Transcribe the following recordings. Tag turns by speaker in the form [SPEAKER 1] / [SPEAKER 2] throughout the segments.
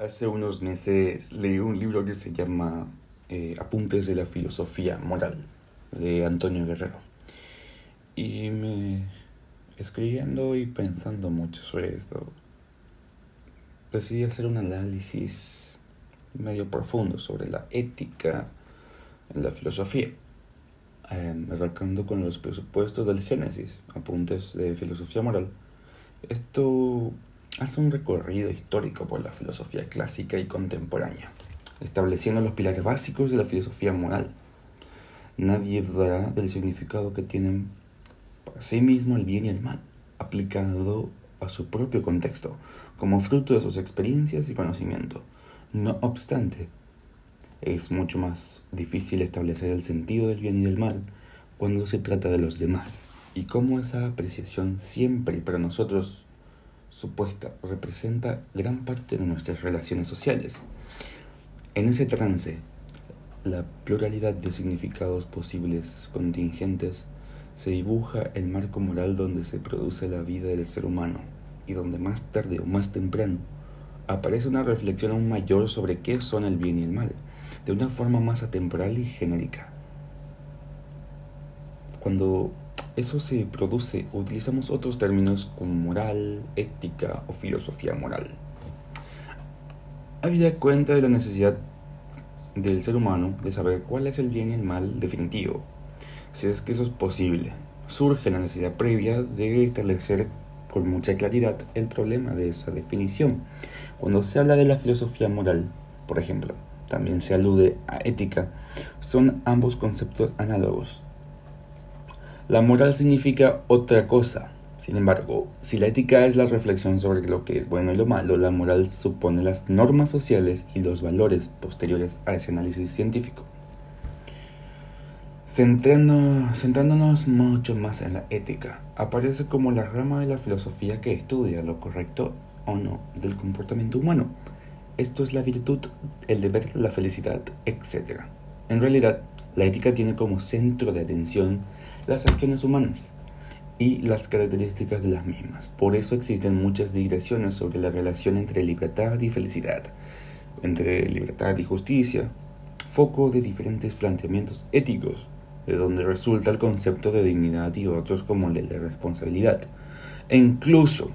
[SPEAKER 1] Hace unos meses leí un libro que se llama eh, Apuntes de la Filosofía Moral de Antonio Guerrero. Y me escribiendo y pensando mucho sobre esto, decidí hacer un análisis medio profundo sobre la ética en la filosofía, eh, arrancando con los presupuestos del Génesis, Apuntes de Filosofía Moral. Esto hace un recorrido histórico por la filosofía clásica y contemporánea, estableciendo los pilares básicos de la filosofía moral. Nadie dudará del significado que tienen para sí mismo el bien y el mal, aplicado a su propio contexto, como fruto de sus experiencias y conocimiento. No obstante, es mucho más difícil establecer el sentido del bien y del mal cuando se trata de los demás, y cómo esa apreciación siempre para nosotros supuesta representa gran parte de nuestras relaciones sociales. En ese trance, la pluralidad de significados posibles contingentes se dibuja el marco moral donde se produce la vida del ser humano y donde más tarde o más temprano aparece una reflexión aún mayor sobre qué son el bien y el mal, de una forma más atemporal y genérica. Cuando eso se produce, utilizamos otros términos como moral, ética o filosofía moral. Habida cuenta de la necesidad del ser humano de saber cuál es el bien y el mal definitivo, si es que eso es posible, surge la necesidad previa de establecer con mucha claridad el problema de esa definición. Cuando se habla de la filosofía moral, por ejemplo, también se alude a ética, son ambos conceptos análogos la moral significa otra cosa. Sin embargo, si la ética es la reflexión sobre lo que es bueno y lo malo, la moral supone las normas sociales y los valores posteriores a ese análisis científico. centrándonos mucho más en la ética, aparece como la rama de la filosofía que estudia lo correcto o no del comportamiento humano. Esto es la virtud, el deber, la felicidad, etc. En realidad, la ética tiene como centro de atención las acciones humanas y las características de las mismas. Por eso existen muchas digresiones sobre la relación entre libertad y felicidad, entre libertad y justicia, foco de diferentes planteamientos éticos, de donde resulta el concepto de dignidad y otros como el de responsabilidad, e incluso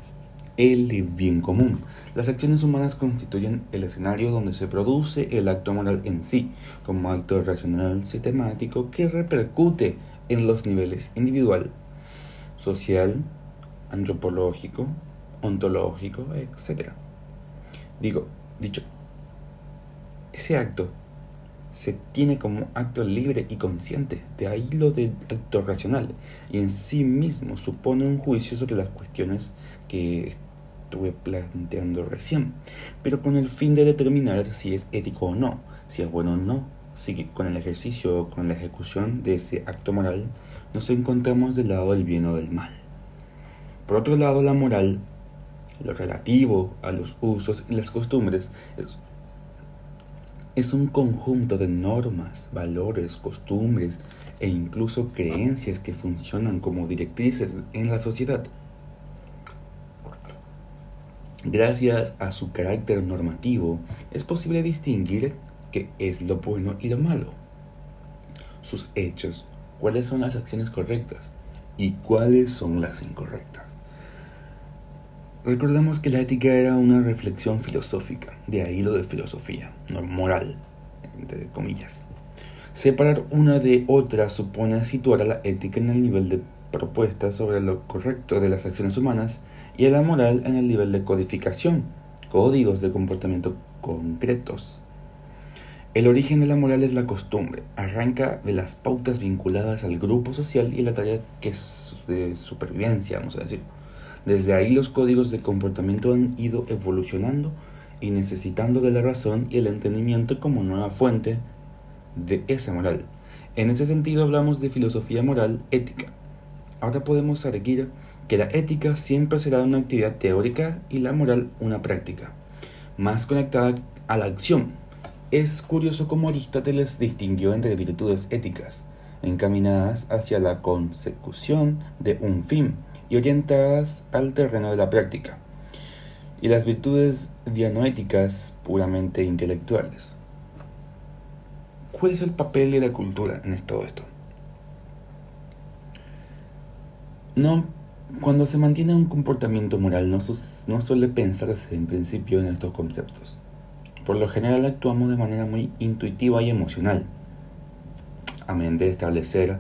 [SPEAKER 1] el bien común. Las acciones humanas constituyen el escenario donde se produce el acto moral en sí, como acto racional sistemático que repercute en los niveles individual, social, antropológico, ontológico, etc. Digo, dicho, ese acto se tiene como acto libre y consciente, de ahí lo de acto racional, y en sí mismo supone un juicio sobre las cuestiones que estuve planteando recién, pero con el fin de determinar si es ético o no, si es bueno o no, si con el ejercicio o con la ejecución de ese acto moral nos encontramos del lado del bien o del mal. Por otro lado, la moral, lo relativo a los usos y las costumbres, es, es un conjunto de normas, valores, costumbres e incluso creencias que funcionan como directrices en la sociedad. Gracias a su carácter normativo, es posible distinguir qué es lo bueno y lo malo, sus hechos, cuáles son las acciones correctas y cuáles son las incorrectas. Recordemos que la ética era una reflexión filosófica, de ahí lo de filosofía, no moral, entre comillas. Separar una de otra supone situar a la ética en el nivel de propuesta sobre lo correcto de las acciones humanas y a la moral en el nivel de codificación, códigos de comportamiento concretos. El origen de la moral es la costumbre, arranca de las pautas vinculadas al grupo social y la tarea que es de supervivencia, vamos a decir. Desde ahí los códigos de comportamiento han ido evolucionando y necesitando de la razón y el entendimiento como nueva fuente de esa moral. En ese sentido hablamos de filosofía moral ética. Ahora podemos seguir que la ética siempre será una actividad teórica y la moral una práctica, más conectada a la acción es curioso cómo Aristóteles distinguió entre virtudes éticas, encaminadas hacia la consecución de un fin y orientadas al terreno de la práctica, y las virtudes dianoéticas puramente intelectuales. ¿Cuál es el papel de la cultura en todo esto? No, cuando se mantiene un comportamiento moral no, no suele pensarse en principio en estos conceptos. Por lo general actuamos de manera muy intuitiva y emocional, a menos de establecer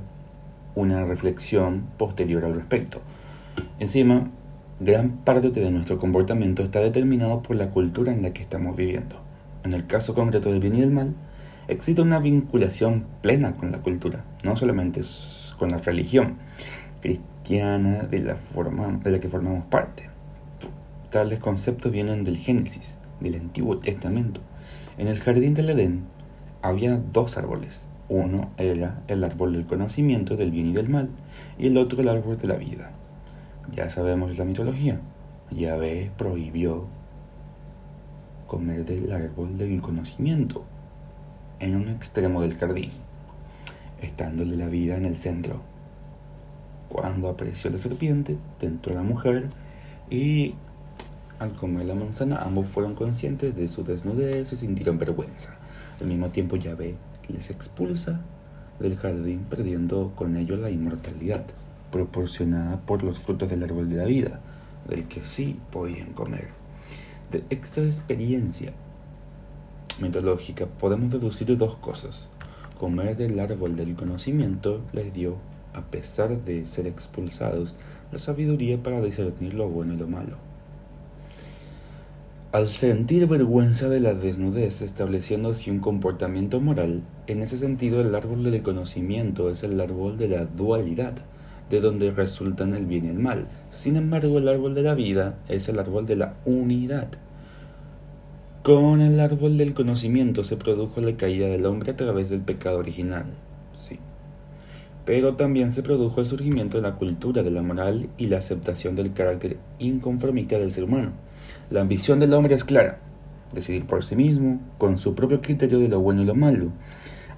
[SPEAKER 1] una reflexión posterior al respecto. Encima, gran parte de nuestro comportamiento está determinado por la cultura en la que estamos viviendo. En el caso concreto del bien y del mal, existe una vinculación plena con la cultura, no solamente con la religión cristiana de la, de la que formamos parte. Tales conceptos vienen del Génesis, del Antiguo Testamento. En el jardín del Edén había dos árboles. Uno era el árbol del conocimiento del bien y del mal, y el otro el árbol de la vida. Ya sabemos la mitología. Yahvé prohibió comer del árbol del conocimiento en un extremo del jardín, estándole la vida en el centro. Cuando apareció la serpiente, tentó a la mujer y al comer la manzana ambos fueron conscientes de su desnudez y sintieron vergüenza. Al mismo tiempo Yahvé les expulsa del jardín perdiendo con ello la inmortalidad proporcionada por los frutos del árbol de la vida, del que sí podían comer. De esta experiencia mitológica podemos deducir dos cosas. Comer del árbol del conocimiento les dio, a pesar de ser expulsados, la sabiduría para discernir lo bueno y lo malo. Al sentir vergüenza de la desnudez, estableciendo así un comportamiento moral, en ese sentido el árbol del conocimiento es el árbol de la dualidad, de donde resultan el bien y el mal. Sin embargo, el árbol de la vida es el árbol de la unidad. Con el árbol del conocimiento se produjo la caída del hombre a través del pecado original. Sí. Pero también se produjo el surgimiento de la cultura de la moral y la aceptación del carácter inconformista del ser humano. La ambición del hombre es clara, decidir por sí mismo, con su propio criterio de lo bueno y lo malo.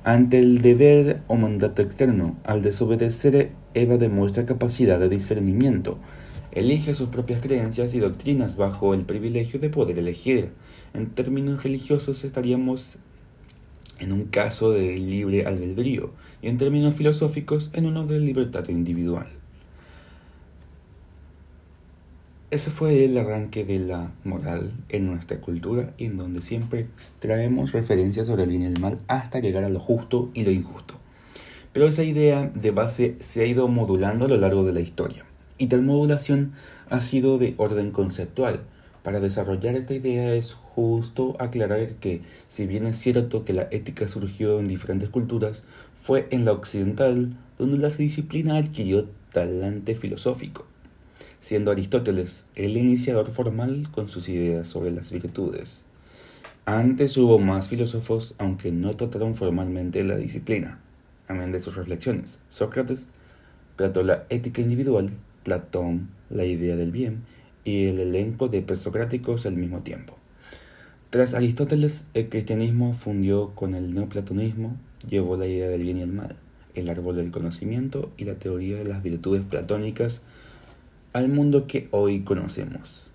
[SPEAKER 1] Ante el deber o mandato externo, al desobedecer Eva demuestra capacidad de discernimiento. Elige sus propias creencias y doctrinas bajo el privilegio de poder elegir. En términos religiosos estaríamos en un caso de libre albedrío y en términos filosóficos en uno de libertad individual. Ese fue el arranque de la moral en nuestra cultura, en donde siempre extraemos referencias sobre el bien y el mal hasta llegar a lo justo y lo injusto. Pero esa idea de base se ha ido modulando a lo largo de la historia, y tal modulación ha sido de orden conceptual. Para desarrollar esta idea es justo aclarar que, si bien es cierto que la ética surgió en diferentes culturas, fue en la occidental donde la disciplina adquirió talante filosófico, siendo Aristóteles el iniciador formal con sus ideas sobre las virtudes. Antes hubo más filósofos, aunque no trataron formalmente la disciplina amén de sus reflexiones. Sócrates trató la ética individual, Platón la idea del bien y el elenco de presocráticos al mismo tiempo. Tras Aristóteles, el cristianismo fundió con el neoplatonismo, llevó la idea del bien y el mal, el árbol del conocimiento y la teoría de las virtudes platónicas al mundo que hoy conocemos.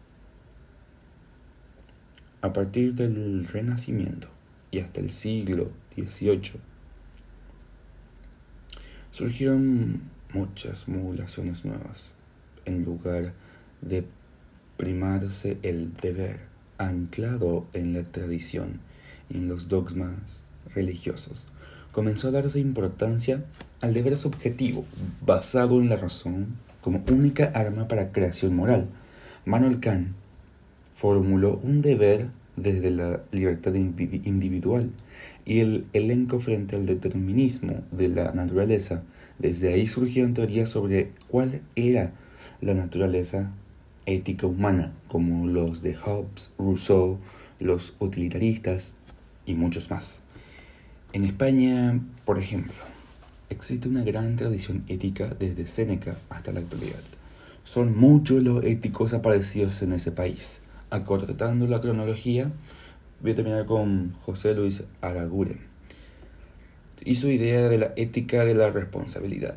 [SPEAKER 1] A partir del Renacimiento y hasta el siglo XVIII, surgieron muchas modulaciones nuevas. En lugar de primarse el deber anclado en la tradición y en los dogmas religiosos, comenzó a darse importancia al deber subjetivo, basado en la razón como única arma para creación moral. Manuel Kant formuló un deber desde la libertad individual y el elenco frente al determinismo de la naturaleza. Desde ahí surgieron teorías sobre cuál era la naturaleza ética humana, como los de Hobbes, Rousseau, los utilitaristas y muchos más. En España, por ejemplo, existe una gran tradición ética desde Séneca hasta la actualidad. Son muchos los éticos aparecidos en ese país. Acortando la cronología, voy a terminar con José Luis Araguren y su idea de la ética de la responsabilidad.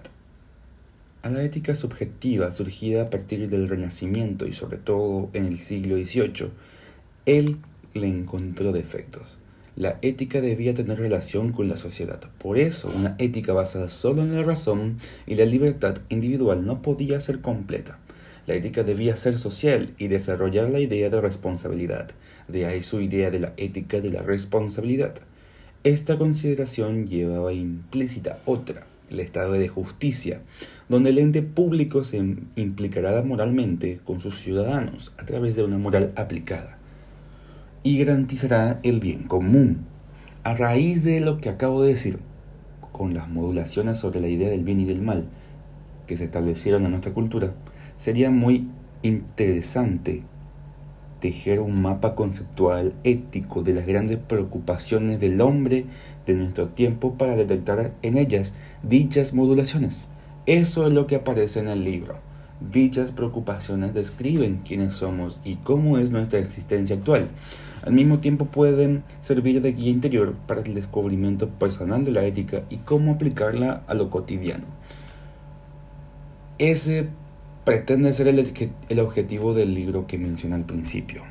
[SPEAKER 1] a la ética subjetiva surgida a partir del Renacimiento y sobre todo en el siglo XVIII, él le encontró defectos. La ética debía tener relación con la sociedad. Por eso, una ética basada solo en la razón y la libertad individual no podía ser completa. La ética debía ser social y desarrollar la idea de responsabilidad. De ahí su idea de la ética de la responsabilidad. Esta consideración llevaba implícita otra, el estado de justicia, donde el ente público se implicará moralmente con sus ciudadanos a través de una moral aplicada y garantizará el bien común. A raíz de lo que acabo de decir, con las modulaciones sobre la idea del bien y del mal que se establecieron en nuestra cultura, sería muy interesante tejer un mapa conceptual ético de las grandes preocupaciones del hombre de nuestro tiempo para detectar en ellas dichas modulaciones. Eso es lo que aparece en el libro. Dichas preocupaciones describen quiénes somos y cómo es nuestra existencia actual. Al mismo tiempo pueden servir de guía interior para el descubrimiento personal de la ética y cómo aplicarla a lo cotidiano. Ese pretende ser el, el objetivo del libro que mencioné al principio.